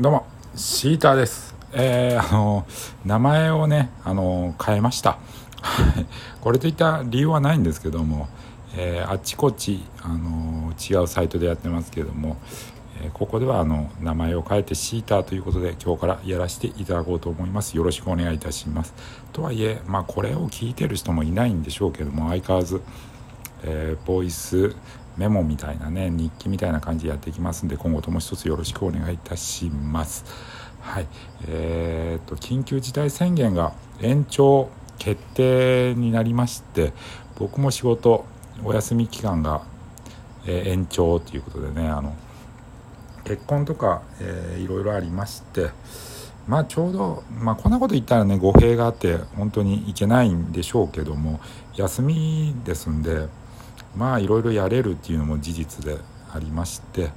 どうもシーターです。えー、あの名前をねあの変えました。これといった理由はないんですけども、えー、あっちこっちあの違うサイトでやってますけども、えー、ここではあの名前を変えてシーターということで今日からやらせていただこうと思います。よろしくお願いいたします。とはいえまあこれを聞いてる人もいないんでしょうけども相変わらず、えー、ボイスメモみたいなね日記みたいな感じでやっていきますんで今後とも一つよろしくお願いいたします。はい。えーと、緊急事態宣言が延長決定になりまして僕も仕事お休み期間が、えー、延長ということでねあの結婚とか、えー、いろいろありましてまあちょうど、まあ、こんなこと言ったらね語弊があって本当にいけないんでしょうけども休みですんでまあいろいろやれるっていうのも事実でありまして、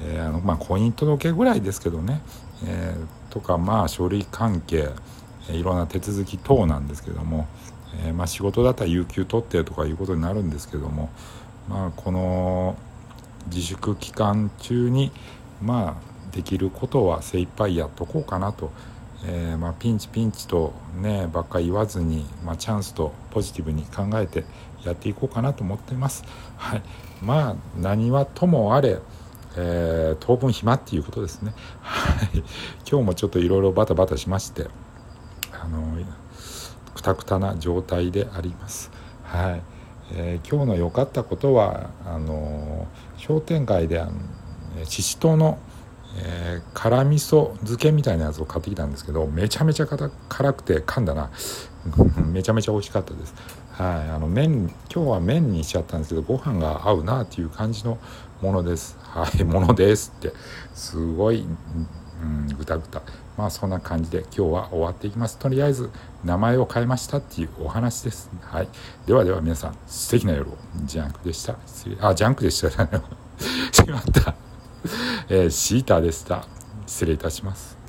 えー、あのまあ婚姻届ぐらいですけどね、えー、とかまあ書類関係いろんな手続き等なんですけども、えー、まあ仕事だったら有給取ってとかいうことになるんですけどもまあこの自粛期間中にまあできることは精一杯やっとこうかなと。えー、まあ、ピンチピンチとねばっか言わずに、まあ、チャンスとポジティブに考えてやっていこうかなと思っています。はい、まあ何はともあれ、えー、当分暇っていうことですね。はい、今日もちょっといろいろバタバタしまして、あのくたくたな状態であります。はい、えー、今日の良かったことはあの商店街であのししとのえー、辛味噌漬けみたいなやつを買ってきたんですけどめちゃめちゃ辛くて噛んだな。めちゃめちゃ美味しかったです。はいあの麺今日は麺にしちゃったんですけどご飯が合うなっていう感じのものです。はい ものですって。すごいうんぐたぐた。まあそんな感じで今日は終わっていきます。とりあえず名前を変えましたっていうお話です。はい。ではでは皆さん素敵な夜を。ジャンクでした。あジャンクでした。しまった。えー、シーターでした。失礼いたします。